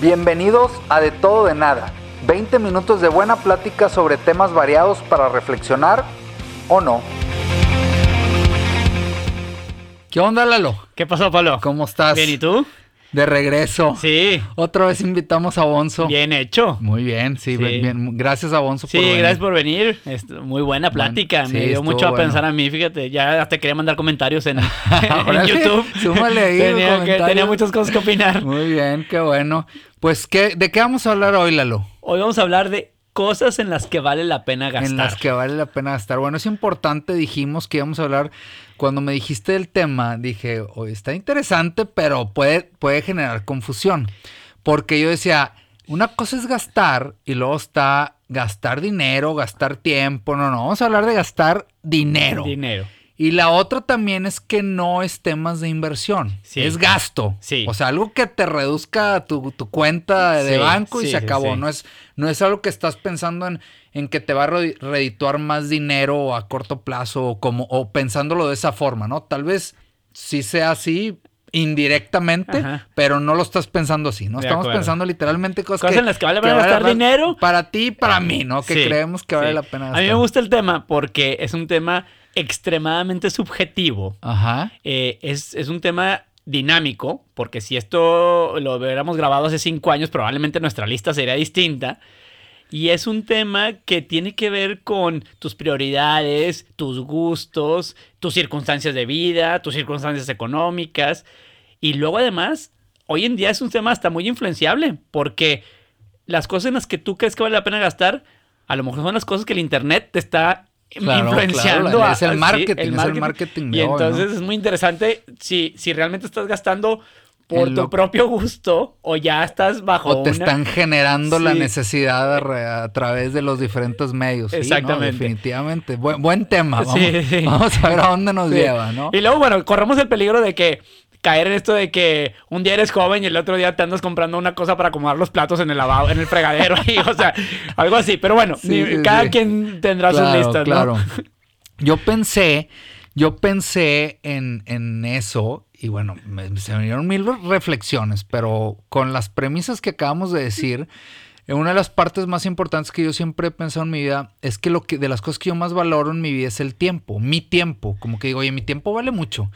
Bienvenidos a De Todo de Nada. 20 minutos de buena plática sobre temas variados para reflexionar o no. ¿Qué onda, Lalo? ¿Qué pasó, Pablo? ¿Cómo estás? Bien, ¿y tú? De regreso. Sí. Otra vez invitamos a Bonzo. Bien hecho. Muy bien, sí, Sí. bien. Gracias a Bonzo Sí, por venir. gracias por venir. Es muy buena plática. Me dio mucho a bueno. pensar a mí, fíjate. Ya hasta quería mandar comentarios en, en YouTube. súmale ahí tenía, que- tenía muchas cosas que opinar. Muy bien, qué bueno. Pues, ¿qué, ¿de qué vamos a hablar hoy, Lalo? Hoy vamos a hablar de cosas en las que vale la pena gastar. En las que vale la pena gastar. Bueno, es importante, dijimos que íbamos a hablar, cuando me dijiste el tema, dije, oye, está interesante, pero puede, puede generar confusión. Porque yo decía, una cosa es gastar y luego está gastar dinero, gastar tiempo. No, no, vamos a hablar de gastar dinero. Dinero. Y la otra también es que no es temas de inversión, Sí. es gasto. Sí. O sea, algo que te reduzca tu, tu cuenta de Sí, banco y se acabó. No, es, no es algo que estás pensando en, en que te va a re- redituar más dinero a corto plazo o, como, o pensándolo de esa forma, ¿no? Tal vez sí sea así indirectamente, Ajá. pero no lo estás pensando así, ¿no? De Estamos acuerdo. pensando literalmente cosas, Cosas que, en las que vale la pena gastar dinero. Para ti y para mí, ¿no? Que Sí, creemos que vale sí. la pena A gastar. mí me gusta el tema porque es un tema extremadamente subjetivo. Ajá. Eh, es, es un tema dinámico, porque si esto lo hubiéramos grabado hace cinco años, probablemente nuestra lista sería distinta. Y es un tema que tiene que ver con tus prioridades, tus gustos, tus circunstancias de vida, tus circunstancias económicas. Y luego además, hoy en día es un tema hasta muy influenciable, porque las cosas en las que tú crees que vale la pena gastar, a lo mejor son las cosas que el Internet te está Claro, influenciando. claro, es el sí, marketing, es el marketing Y hoy, ¿no? entonces es muy interesante si, si realmente estás gastando por tu propio gusto o ya estás bajo O te una- están generando la necesidad a, través de los diferentes medios. Sí, ¿no? Exactamente. definitivamente. Buen, buen tema. Vamos, Sí, sí. vamos a ver a dónde nos lleva, ¿no? Y luego, bueno, corremos el peligro de que caer en esto de que un día eres joven y el otro día te andas comprando una cosa para acomodar los platos en el lavabo, en el fregadero, y, o sea, algo así. Pero bueno, ni- cada quien tendrá sus listas, ¿no? claro. Yo pensé, yo pensé en, en eso y bueno, me- se me dieron mil reflexiones, pero con las premisas que acabamos de decir, una de las partes más importantes que yo siempre he pensado en mi vida es que lo que de las cosas que yo más valoro en mi vida es el tiempo, mi tiempo, como que digo, oye, mi tiempo vale mucho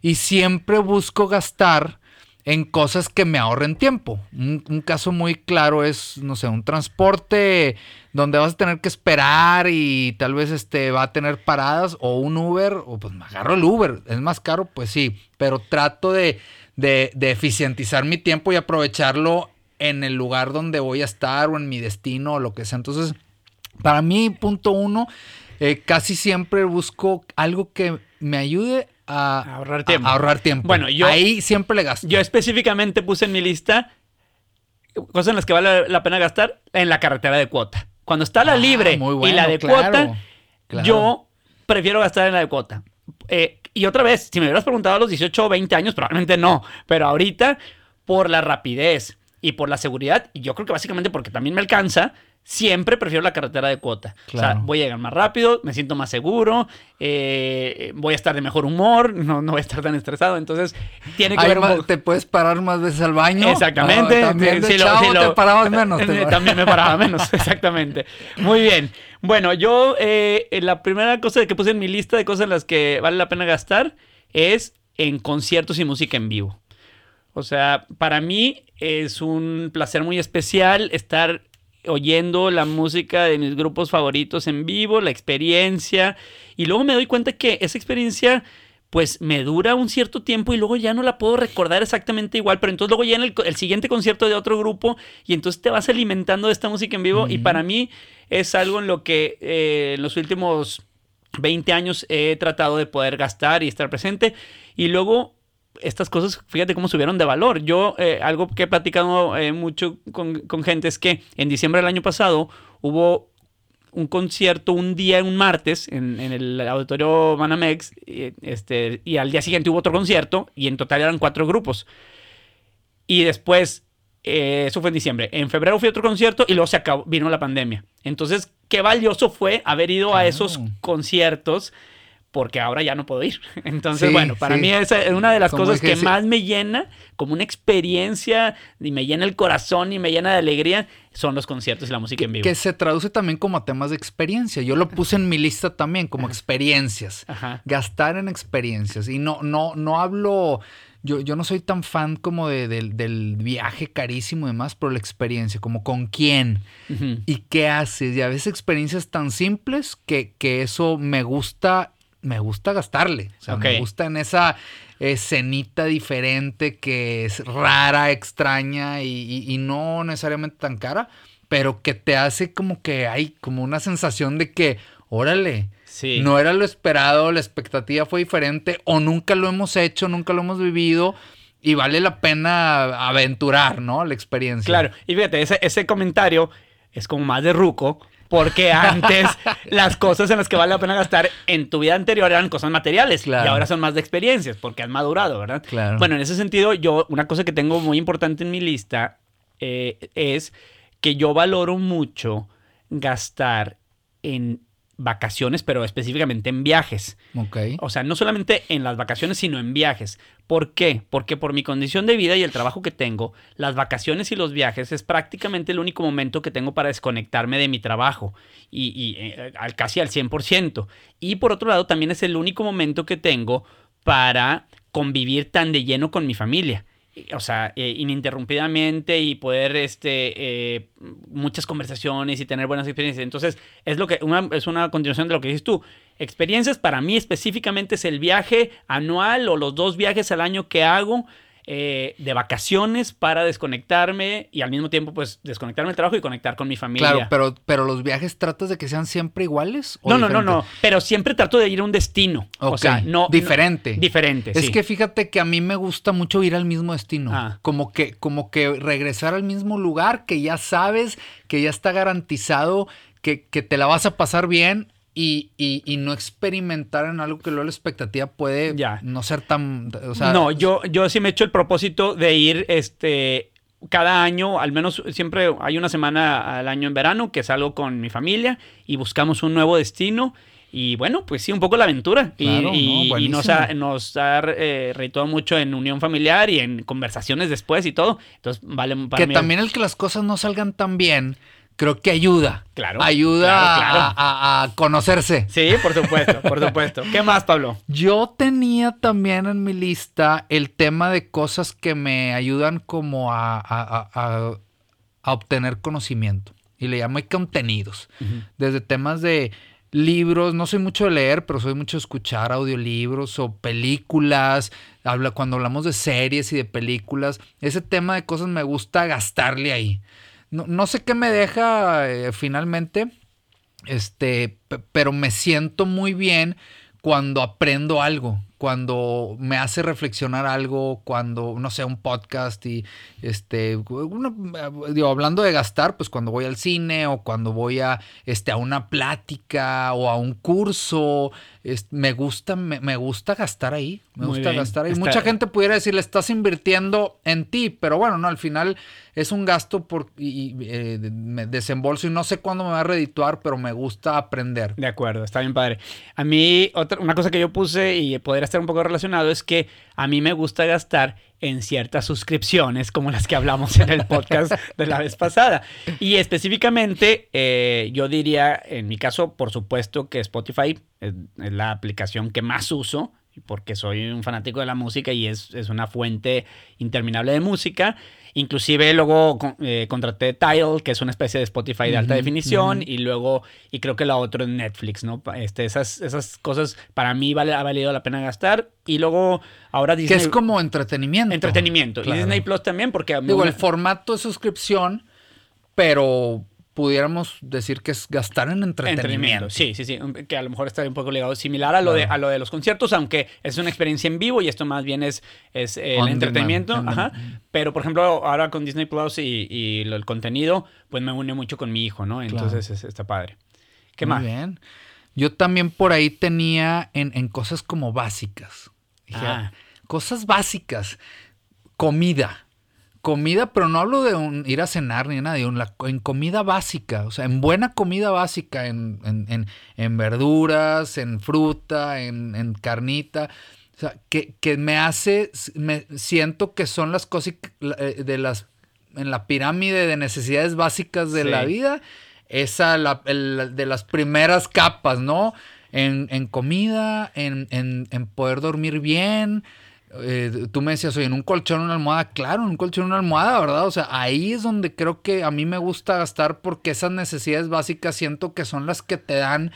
y siempre busco gastar en cosas que me ahorren tiempo. Un, caso muy claro es, no sé, un transporte donde vas a tener que esperar y tal vez este va a tener paradas o un Uber, o pues me agarro el Uber. Es más caro, pues sí, pero trato de, de, de eficientizar mi tiempo y aprovecharlo en el lugar donde voy a estar o en mi destino o lo que sea. Entonces, para mí, punto uno, eh, casi siempre busco algo que me ayude a, A ahorrar tiempo. a ahorrar tiempo. Bueno, yo- Ahí siempre le gasto. Yo específicamente puse en mi lista cosas en las que vale la pena gastar en la carretera de cuota. Cuando está la Ah, libre y la de claro, cuota, claro. yo prefiero gastar en la de cuota. Eh, y otra vez, si me hubieras preguntado a los 18 o 20 años, probablemente no. Pero ahorita, por la rapidez y por la seguridad, y yo creo que básicamente porque también me alcanza, siempre prefiero la carretera de cuota. O sea, voy a llegar más rápido, me siento más seguro, eh, voy a estar de mejor humor, no, no voy a estar tan estresado. Entonces, tiene que un más- poco- te puedes parar más veces al baño. Exactamente. Ah, también de Sí, lo- te parabas menos. te También me paraba menos, exactamente. Muy bien. Bueno, yo eh, la primera cosa que puse en mi lista de cosas en las que vale la pena gastar es en conciertos y música en vivo. O sea, para mí es un placer muy especial estar oyendo la música de mis grupos favoritos en vivo, la experiencia, y luego me doy cuenta que esa experiencia pues me dura un cierto tiempo y luego ya no la puedo recordar exactamente igual, pero entonces luego ya en el, el siguiente concierto de otro grupo y entonces te vas alimentando de esta música en vivo y para mí es algo en lo que eh, en los últimos 20 años he tratado de poder gastar y estar presente. Y luego estas cosas, fíjate cómo subieron de valor. Yo, eh, algo que he platicado eh, mucho con, con gente es que en diciembre del año pasado hubo un concierto un día, un martes, en, en el auditorio Manamex, y, este, y al día siguiente hubo otro concierto, y en total eran cuatro grupos. Y después, eh, eso fue en diciembre. En febrero fui a otro concierto y luego se acabó, vino la pandemia. Entonces, qué valioso fue haber ido a esos conciertos porque ahora ya no puedo ir. Entonces, Sí, bueno, para sí. mí es una de las Como cosas que sí. más me llena, como una experiencia, y me llena el corazón y me llena de alegría, son los conciertos y la música en vivo. Que se traduce también como a temas de experiencia. Yo lo puse en mi lista también como experiencias. Ajá. Gastar en experiencias. Y no, no, no hablo. Yo, yo no soy tan fan como de- del- del viaje carísimo y demás, pero la experiencia, como con quién y qué haces. Y a veces experiencias tan simples que, que eso me gusta, me gusta gastarle. O sea, me gusta en esa escenita diferente que es rara, extraña y, y- y no necesariamente tan cara, pero que te hace como que hay como una sensación de que, órale, Sí. no era lo esperado, la expectativa fue diferente o nunca lo hemos hecho, nunca lo hemos vivido y vale la pena aventurar, ¿no? La experiencia. Claro, y fíjate, ese, ese comentario es como más de ruco, porque antes las cosas en las que vale la pena gastar en tu vida anterior eran cosas materiales Claro. y ahora son más de experiencias, porque han madurado, ¿verdad? Claro. Bueno, en ese sentido, yo, una cosa que tengo muy importante en mi lista eh, es que yo valoro mucho gastar en vacaciones, pero específicamente en viajes. Ok. O sea, no solamente en las vacaciones, sino en viajes. ¿Por qué? Porque por mi condición de vida y el trabajo que tengo, las vacaciones y los viajes es prácticamente el único momento que tengo para desconectarme de mi trabajo y, y, eh, al, casi al 100%. Y por otro lado, también es el único momento que tengo para convivir tan de lleno con mi familia. O sea, eh, ininterrumpidamente y poder, este, eh, muchas conversaciones y tener buenas experiencias. Entonces, es lo que, una, es una continuación de lo que dices tú. Experiencias para mí específicamente es el viaje anual o los dos viajes al año que hago eh, de vacaciones para desconectarme y al mismo tiempo pues desconectarme del trabajo y conectar con mi familia. Claro, pero, pero los viajes tratas de que sean siempre iguales. o no, no, no, no, diferentes? pero siempre trato de ir a un destino. O Ok, sea, no... diferente. no- diferente, Es sí. que fíjate que a mí me gusta mucho ir al mismo destino. Ah. Como que, como que regresar al mismo lugar que ya sabes, que ya está garantizado, que, que te la vas a pasar bien y, y- y no experimentar en algo que luego la expectativa puede Ya. no ser tan. O sea, no, yo, yo sí me he hecho el propósito de ir este cada año, al menos siempre hay una semana al año en verano que salgo con mi familia y buscamos un nuevo destino. Y bueno, pues sí, un poco la aventura. Y- Claro, no, y, y nos ha, nos ha eh, mucho en unión familiar y en conversaciones después y todo. Entonces, vale para que mí- también el que las cosas no salgan tan bien, creo que ayuda. Claro, Ayuda claro, claro. A, a- a conocerse. Sí, por supuesto, por supuesto. ¿Qué más, Pablo? Yo tenía también en mi lista el tema de cosas que me ayudan como a, a- a- a- a obtener conocimiento. Y le llamo contenidos. Desde temas de libros, no soy mucho de leer, pero soy mucho de escuchar audiolibros o películas. Habla, cuando hablamos de series y de películas, ese tema de cosas me gusta gastarle ahí. No, no sé qué me deja eh, finalmente, este, pe- pero me siento muy bien cuando aprendo algo, cuando me hace reflexionar algo, cuando, no sé, un podcast y, este, uno, digo, hablando de gastar, pues cuando voy al cine o cuando voy a, este, a una plática o a un curso, es- me gusta, me, me gusta gastar ahí, me Muy gusta bien. gastar ahí. Está- Mucha gente pudiera decirle, estás invirtiendo en ti, pero bueno, no, al final es un gasto por, y, y, eh, me desembolso y no sé cuándo me va a redituar, pero me gusta aprender. De acuerdo, está bien padre. A mí, otra, una cosa que yo puse y podría un poco relacionado es que a mí me gusta gastar en ciertas suscripciones como las que hablamos en el podcast de la vez pasada. Y específicamente, eh, yo diría, en mi caso, por supuesto que Spotify es, es la aplicación que más uso porque soy un fanático de la música y es, es una fuente interminable de música. Inclusive luego eh, contraté Tidal, que es una especie de Spotify de alta definición, y luego, y creo que la otra es Netflix, ¿no? Este, esas, esas cosas para mí vale, ha valido la pena gastar. Y luego ahora Que Disney... es como entretenimiento. entretenimiento. Claro. Y Disney Plus también, porque... Digo, el formato de suscripción, pero pudiéramos decir que es gastar en entretenimiento. Sí, sí, sí. Que a lo mejor está un poco ligado similar a lo, de, a lo de los conciertos, aunque es una experiencia en vivo y esto más bien es, es eh, el entretenimiento. Ajá. demand. Pero, por ejemplo, ahora con Disney Plus y, y el contenido, pues me une mucho con mi hijo, ¿no? Entonces es- está padre. ¿Qué Muy más? bien. Yo también por ahí tenía en, en cosas como básicas. Dije, Ah. Cosas básicas. Comida. Comida, pero no hablo de un, ir a cenar ni nada, en, la- en comida básica, o sea, en buena comida básica, en, en- en- en verduras, en fruta, en, en carnita. O sea, que, que me hace, me siento que son las cosas eh, de las, en la pirámide de necesidades básicas de Sí. la vida, esa la, el- de las primeras capas, ¿no? En, en comida, en poder dormir bien. Eh, tú me decías, oye, en un colchón, una almohada, claro, en un colchón, una almohada, ¿verdad? O sea, ahí es donde creo que a mí me gusta gastar porque esas necesidades básicas siento que son las que te dan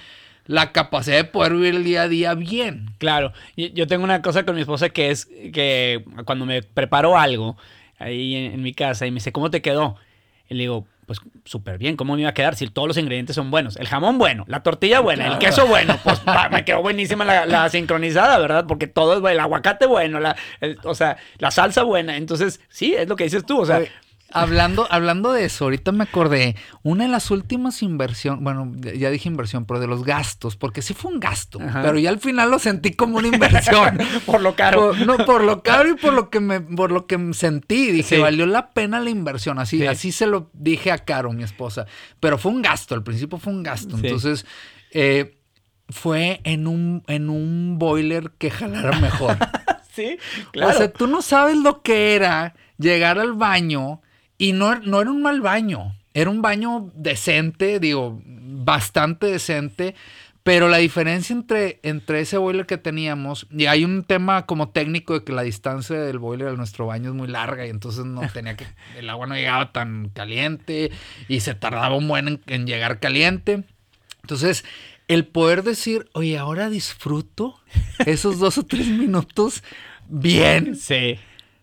la capacidad de poder vivir el día a día bien. Claro, yo tengo una cosa con mi esposa que es que cuando me preparo algo ahí en, en mi casa y me dice, ¿cómo te quedó? Y le digo, pues súper bien, ¿cómo me iba a quedar si todos los ingredientes son buenos? El jamón bueno, la tortilla buena, el queso bueno, pues pa, me quedó buenísima la, la sincronizada, ¿verdad? Porque todo es bueno, el aguacate bueno, la, el- o sea, la salsa buena. Entonces, sí, es lo que dices tú, o sea, Oye, hablando, hablando de eso, ahorita me acordé, una de las últimas inversiones, bueno, ya- dije inversión, pero de los gastos, porque sí fue un gasto, Ajá. pero ya al final lo sentí como una inversión. por lo caro. Por, no, por lo caro y por lo que me, por lo que sentí. Dije, Sí. valió la pena la inversión. Así, Sí. así se lo dije a Caro, mi esposa. Pero fue un gasto, al principio fue un gasto. Sí. Entonces, eh, fue en un, en un boiler que jalara mejor. sí, claro. O sea, tú no sabes lo que era llegar al baño y no, no era un mal baño. Era un baño decente, digo, bastante decente. Pero la diferencia entre, entre ese boiler que teníamos, y hay un tema como técnico de que la distancia del boiler a nuestro baño es muy larga y entonces no tenía que, el agua no llegaba tan caliente y se tardaba un buen en, en llegar caliente. Entonces, el poder decir, oye, ahora disfruto esos dos o tres minutos bien, sí.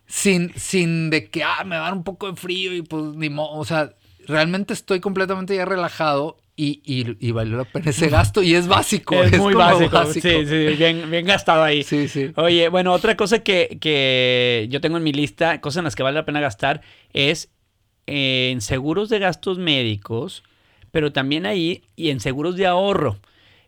Sin, sin de que, ah, me va a dar un poco de frío y pues ni modo. O sea, realmente estoy completamente ya relajado y, y, y valió la pena ese gasto y es básico. Es, muy básico. Sí, sí, bien, bien gastado ahí. Sí, sí. Oye, bueno, otra cosa que, que yo tengo en mi lista, cosas en las que vale la pena gastar, es eh, en seguros de gastos médicos, pero también ahí y en seguros de ahorro.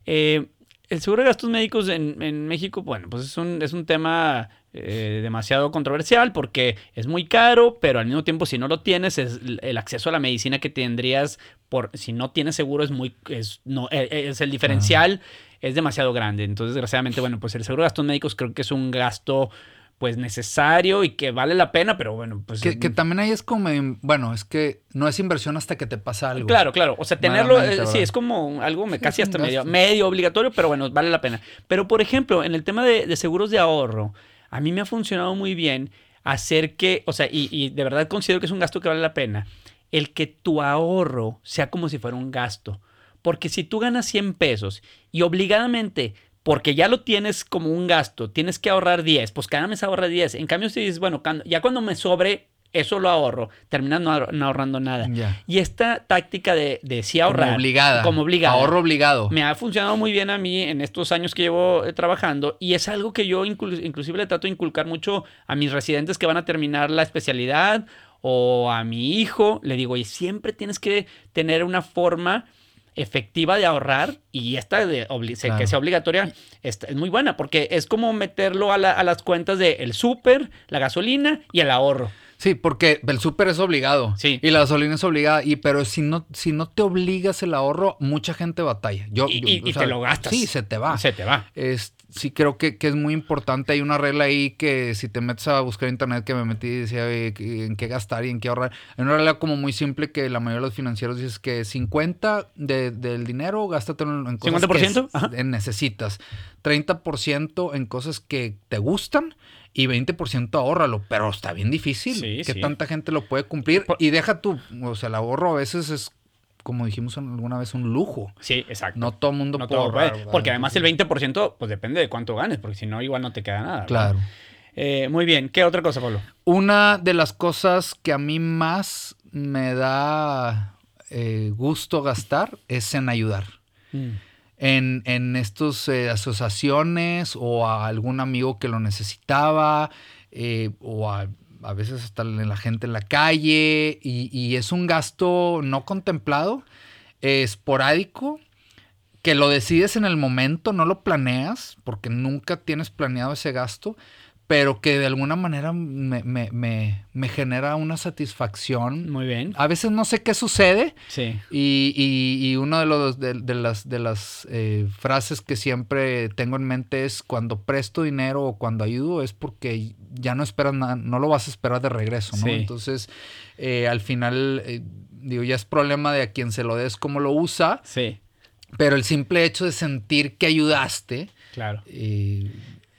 Eh, el seguro de gastos médicos en, en México, bueno, pues es un, es un tema eh, demasiado controversial porque es muy caro, pero al mismo tiempo si no lo tienes, es el- acceso a la medicina que tendrías por si no tienes seguro es muy es no eh, es el diferencial es demasiado grande. Entonces, desgraciadamente, bueno, pues el seguro de gastos médicos creo que es un gasto pues necesario y que vale la pena, pero bueno, pues Que, que también ahí es como, bueno, es que no es inversión hasta que te pasa algo. Claro, claro. O sea, tenerlo, eh, sí, es como algo me- casi hasta medio, medio obligatorio, pero bueno, vale la pena. Pero, por ejemplo, en el tema de, de seguros de ahorro, a mí me ha funcionado muy bien hacer que, o sea, y, de verdad considero que es un gasto que vale la pena, el que tu ahorro sea como si fuera un gasto. Porque si tú ganas 100 pesos y obligadamente, porque ya lo tienes como un gasto, tienes que ahorrar 10, pues cada mes ahorra 10. En cambio, si dices, bueno, ya cuando me sobre, eso lo ahorro, terminas no, ahor- no ahorrando nada. Y esta táctica de, de sí ahorrar. Como obligada. Como obligada. Ahorro obligado. Me ha funcionado muy bien a mí en estos años que llevo eh, trabajando y es algo que yo inclu- inclusive le trato de inculcar mucho a mis residentes que van a terminar la especialidad o a mi hijo. Le digo, y siempre tienes que tener una forma efectiva de ahorrar y esta de Claro. que sea obligatoria esta- es muy buena porque es como meterlo a, la- a las cuentas de el súper, la gasolina y el ahorro. Sí, porque el súper es obligado. Sí. Y la gasolina es obligada. Y pero si no, si no te obligas el ahorro, mucha gente batalla. Yo, Y- yo- te lo gastas. Sí, se te va. Se te va. Es, sí, creo que, que es muy importante. Hay una regla ahí que si te metes a buscar internet que me metí y decía que- en qué gastar y en qué ahorrar. Hay una regla como muy simple que la mayoría de los financieros dices que 50 de- del dinero gástatelo en, cosas que ¿50%? es- Ajá. en necesitas. 30% en cosas que te gustan y 20% ahórralo. Pero está bien difícil. Sí, que sí. tanta gente lo puede cumplir. Por- Y deja tú, o sea, el ahorro a veces es, como dijimos alguna vez, un lujo. Sí, exacto. No todo el mundo No puede ahorrar. Porque además el 20% pues depende de cuánto ganes, porque si no igual no te queda nada. Claro. Eh, muy bien. ¿Qué otra cosa, Pablo? Una de las cosas que a mí más me da eh, gusto gastar es en ayudar. En, en estas asociaciones o a algún amigo que lo necesitaba eh, o a, a veces hasta la gente en la calle y, y es un gasto no contemplado, eh, esporádico, que lo decides en el momento, no lo planeas porque nunca tienes planeado ese gasto, pero que de alguna manera me, me- me- me genera una satisfacción. Muy bien. A veces no sé qué sucede Sí. y, y, y una de, los, de, de las, de las eh, frases que siempre tengo en mente es cuando presto dinero o cuando ayudo es porque ya no esperas nada, no lo vas a esperar de regreso, ¿no? Sí. Entonces, eh, al final, eh, digo, ya es problema de a quien se lo des cómo lo usa, Sí. pero el simple hecho de sentir que ayudaste Claro. eh,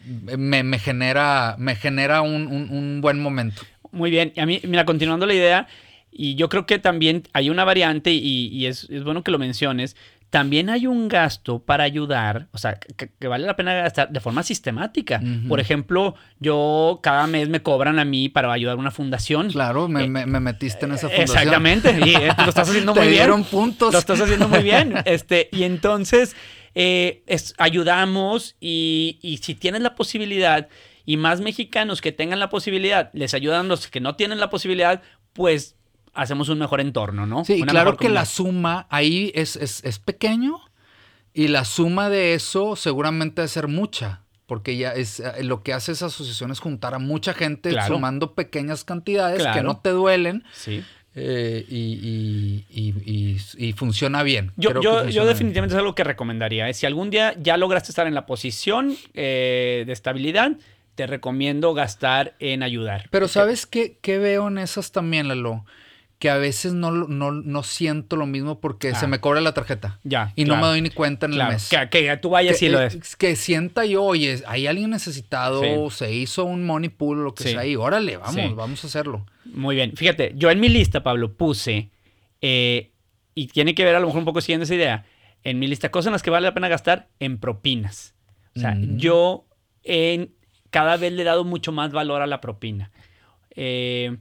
me, me genera, me genera un, un- buen momento. Muy bien. Y a mira, continuando la idea, y yo creo que también hay una variante, y, y es, es bueno que lo menciones. También hay un gasto para ayudar, o sea, que, que vale la pena gastar de forma sistemática. Por ejemplo, yo cada mes me cobran a mí para ayudar a una fundación. Claro, me, me- me metiste en esa fundación. Eh, Exactamente, y eh, lo estás haciendo Te muy bien. dieron puntos. Lo estás haciendo muy bien. Este, y entonces eh, es- ayudamos y, y si tienes la posibilidad y más mexicanos que tengan la posibilidad, les ayudan los que no tienen la posibilidad, pues hacemos un mejor entorno, ¿no? Sí, Una claro que la suma ahí es, es, es pequeño y la suma de eso seguramente debe ser mucha. Porque ya es eh, lo que hace esa asociación es juntar a mucha gente Claro. sumando pequeñas cantidades que no te duelen Sí. eh, y, y- y- funciona bien. Yo, Creo que yo, yo bien. definitivamente es algo que recomendaría. ¿eh? Si algún día ya lograste estar en la posición eh, de estabilidad, te recomiendo gastar en ayudar. Pero ¿sabes qué, qué veo en esas también, Lalo? Que a veces no, no, no siento lo mismo porque Ah. se me cobra la tarjeta. Ya, Y no me doy ni cuenta en Claro, el mes. que, que tú vayas que, y lo es. que sienta yo, oye, hay alguien necesitado, Sí. se hizo un money pool o lo que Sí. sea, y órale, vamos, Sí. vamos a hacerlo. Muy bien. Fíjate, yo en mi lista, Pablo, puse, eh, y tiene que ver a lo mejor un poco siguiendo esa idea, en mi lista cosas en las que vale la pena gastar en propinas. O sea, Mm. yo en, cada vez le he dado mucho más valor a la propina. Eh,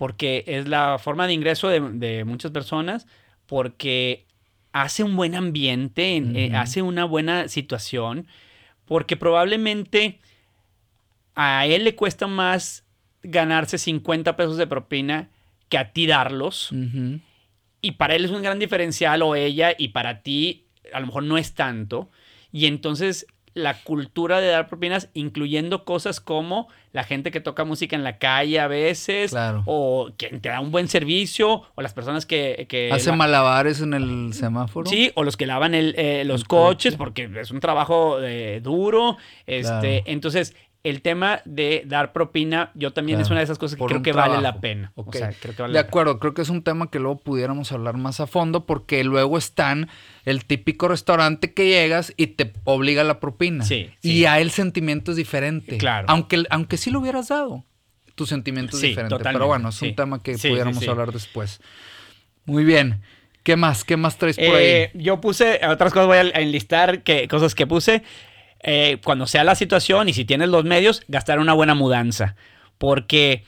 porque es la forma de ingreso de, de muchas personas, porque hace un buen ambiente, en- eh, hace una buena situación, porque probablemente a él le cuesta más ganarse 50 pesos de propina que a ti darlos. Y para él es un gran diferencial o ella y para ti a lo mejor no es tanto. Y entonces la cultura de dar propinas, incluyendo cosas como la gente que toca música en la calle a veces, Claro. o quien te da un buen servicio, o las personas que... que Hace la- malabares en el semáforo. Sí, o los que lavan el, eh, los El coches, coche. porque es un trabajo eh, duro. Este, Claro. Entonces, el tema de dar propina, yo también es una de esas cosas que creo que vale la pena. O sea, creo que vale De la pena. acuerdo, creo que es un tema que luego pudiéramos hablar más a fondo porque luego están el típico restaurante que llegas y te obliga a la propina. Sí, Y sí. ya el sentimiento es diferente. Claro. Aunque, aunque sí lo hubieras dado, tu sentimiento es Sí, diferente. totalmente, Pero bueno, es sí. un tema que pudiéramos hablar después. Muy bien. ¿Qué más? ¿Qué más traes por Eh, ahí? yo puse, otras cosas voy a a enlistar, que, cosas que puse. Eh, cuando sea la situación y si tienes los medios, gastar una buena mudanza. Porque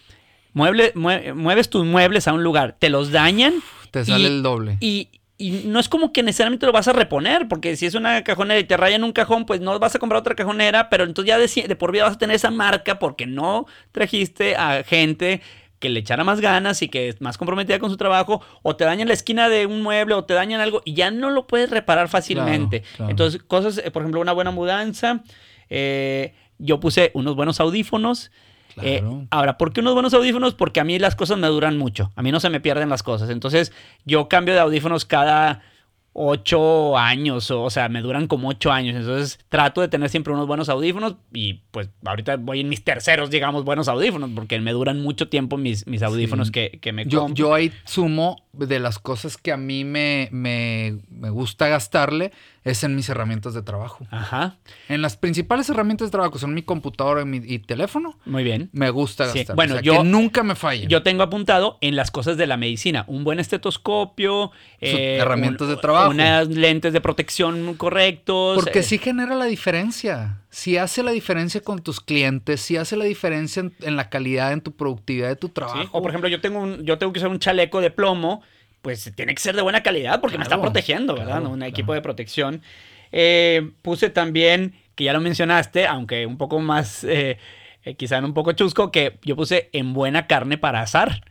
mueble, mue- mueves tus muebles a un lugar, te los dañan Te sale y- el doble. Y, y no es como que necesariamente lo vas a reponer, porque si es una cajonera y te rayan un cajón, pues no vas a comprar otra cajonera, pero entonces ya de por vida vas a tener esa marca porque no trajiste a gente que le echara más ganas y que es más comprometida con su trabajo, o te dañan la esquina de un mueble o te dañan algo y ya no lo puedes reparar fácilmente. Claro, claro. Entonces, cosas, eh, por ejemplo, una buena mudanza. eh, yo puse unos buenos audífonos. Eh, Claro. ahora, ¿por qué unos buenos audífonos? Porque a mí las cosas me duran mucho. A mí no se me pierden las cosas. Entonces, yo cambio de audífonos cada ocho años. O, o sea, me duran como ocho años. Entonces, trato de tener siempre unos buenos audífonos. Y pues ahorita voy en mis terceros, digamos, buenos audífonos. Porque me duran mucho tiempo mis, mis audífonos Sí. que, que me Yo, compro. yo ahí sumo de las cosas que a mí me, me, me gusta gastarle es en mis herramientas de trabajo. Ajá. En las principales herramientas de trabajo son mi computadora y mi y teléfono. Muy bien. Me gusta Sí, gastar. bueno, O sea, yo- que nunca me fallen. Yo tengo apuntado en las cosas de la medicina. Un buen estetoscopio. eh, herramientas un- de trabajo. Unas lentes de protección correctos. Porque eh, sí genera la diferencia. Si hace la diferencia con tus clientes, si hace la diferencia en, en la calidad, en tu productividad de tu trabajo. Sí, O por ejemplo, yo tengo, un, yo tengo que usar un chaleco de plomo, pues tiene que ser de buena calidad porque me está protegiendo, ¿verdad? claro, ¿no? Un claro. equipo de protección. Eh, puse también, que ya lo mencionaste, aunque un poco más, eh, eh, quizá un poco chusco, que yo puse en buena carne para asar.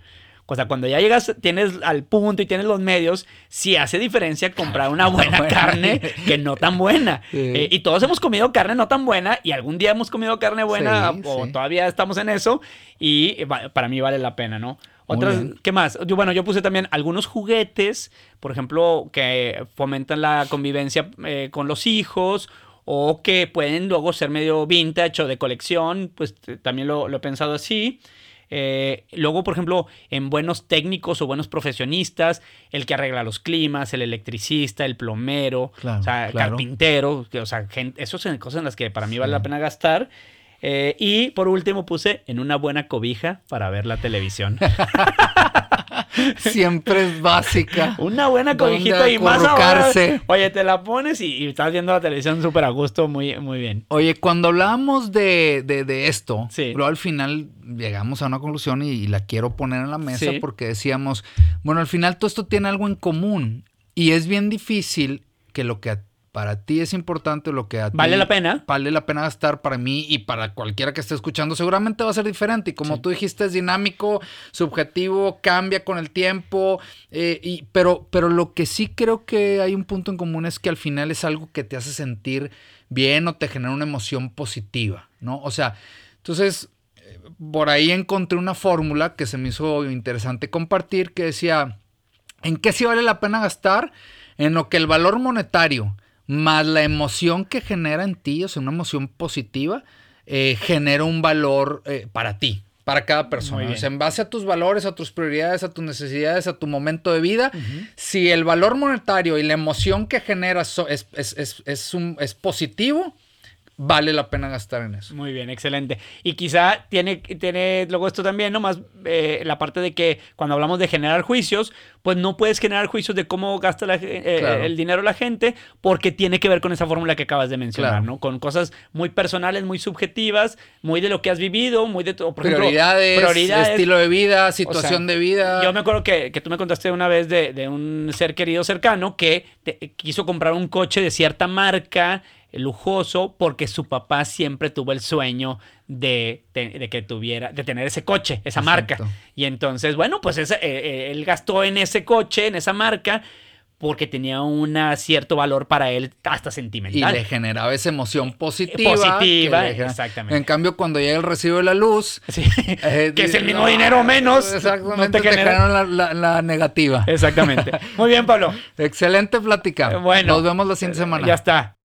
O sea, cuando ya llegas, tienes al punto y tienes los medios, sí hace diferencia comprar una buena carne que no tan buena. Sí. Eh, y todos hemos comido carne no tan buena y algún día hemos comido carne buena Sí, o sí. todavía estamos en eso y para mí vale la pena, ¿no? Otras. ¿qué más? Yo, bueno, yo puse también algunos juguetes, por ejemplo, que fomentan la convivencia eh, con los hijos o que pueden luego ser medio vintage o de colección, pues también lo, lo he pensado así. Eh, luego, por ejemplo, en buenos técnicos o buenos profesionistas, el que arregla los climas, el electricista, el plomero, Claro, o sea, claro. carpintero, que, o sea, gente, esos son cosas en las que para mí vale la pena gastar. Eh, y por último puse en una buena cobija para ver la televisión. Siempre es básica. Una buena ¿Dónde cobijita y más ahora. Oye, te la pones y, y estás viendo la televisión súper a gusto, muy, muy bien. Oye, cuando hablábamos de, de- de esto, Sí. luego al final llegamos a una conclusión y, y la quiero poner en la mesa Sí. porque decíamos, bueno, al final todo esto tiene algo en común y es bien difícil que lo que a- para ti es importante, lo que a ti Vale la pena. vale la pena gastar para mí y para cualquiera que esté escuchando, seguramente va a ser diferente. Y como Sí. tú dijiste, es dinámico, subjetivo, cambia con el tiempo. eh, y, pero, pero lo que sí creo que hay un punto en común es que al final es algo que te hace sentir bien o te genera una emoción positiva, ¿no? O sea, entonces, eh, por ahí encontré una fórmula que se me hizo interesante compartir que decía, ¿en qué sí vale la pena gastar? En lo que el valor monetario más la emoción que genera en ti, o sea, una emoción positiva, eh, genera un valor eh, para ti, para cada persona. O sea, en base a tus valores, a tus prioridades, a tus necesidades, a tu momento de vida, si el valor monetario y la emoción que genera so- es, es- es- es un- es positivo, vale la pena gastar en eso. Muy bien, excelente. Y quizá tiene, tiene luego esto también, ¿no? Más eh, la parte de que cuando hablamos de generar juicios, pues no puedes generar juicios de cómo gasta la eh, Claro. el dinero la gente, porque tiene que ver con esa fórmula que acabas de mencionar, Claro. ¿no? Con cosas muy personales, muy subjetivas, muy de lo que has vivido, muy de, ejemplo, prioridades, prioridades. estilo de vida, situación O sea, de vida. Yo me acuerdo que, que tú me contaste una vez de, de un ser querido cercano que te- quiso comprar un coche de cierta marca eh, lujoso porque su papá siempre tuvo el sueño de, que tuviera de tener ese coche esa marca y entonces bueno pues ese, eh, eh, él gastó en ese coche en esa marca porque tenía un cierto valor para él hasta y sentimental le generaba esa emoción positiva. positiva, genera- exactamente. En cambio, cuando llega el recibo de la luz, Sí, eh, que es el mismo "No, dinero menos Exactamente, no te te, genera- generan la, la- la negativa. exactamente muy bien Pablo Excelente plática. Bueno. Nos vemos la siguiente semana. ya está